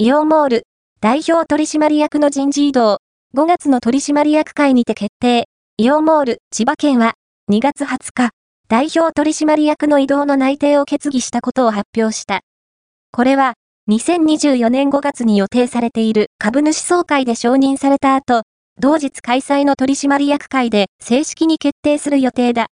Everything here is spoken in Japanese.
イオンモール、代表取締役の人事異動、5月の取締役会にて決定。イオンモール、千葉県は、2月20日、代表取締役の異動の内定を決議したことを発表した。これは、2024年5月に予定されている株主総会で承認された後、同日開催の取締役会で正式に決定する予定だ。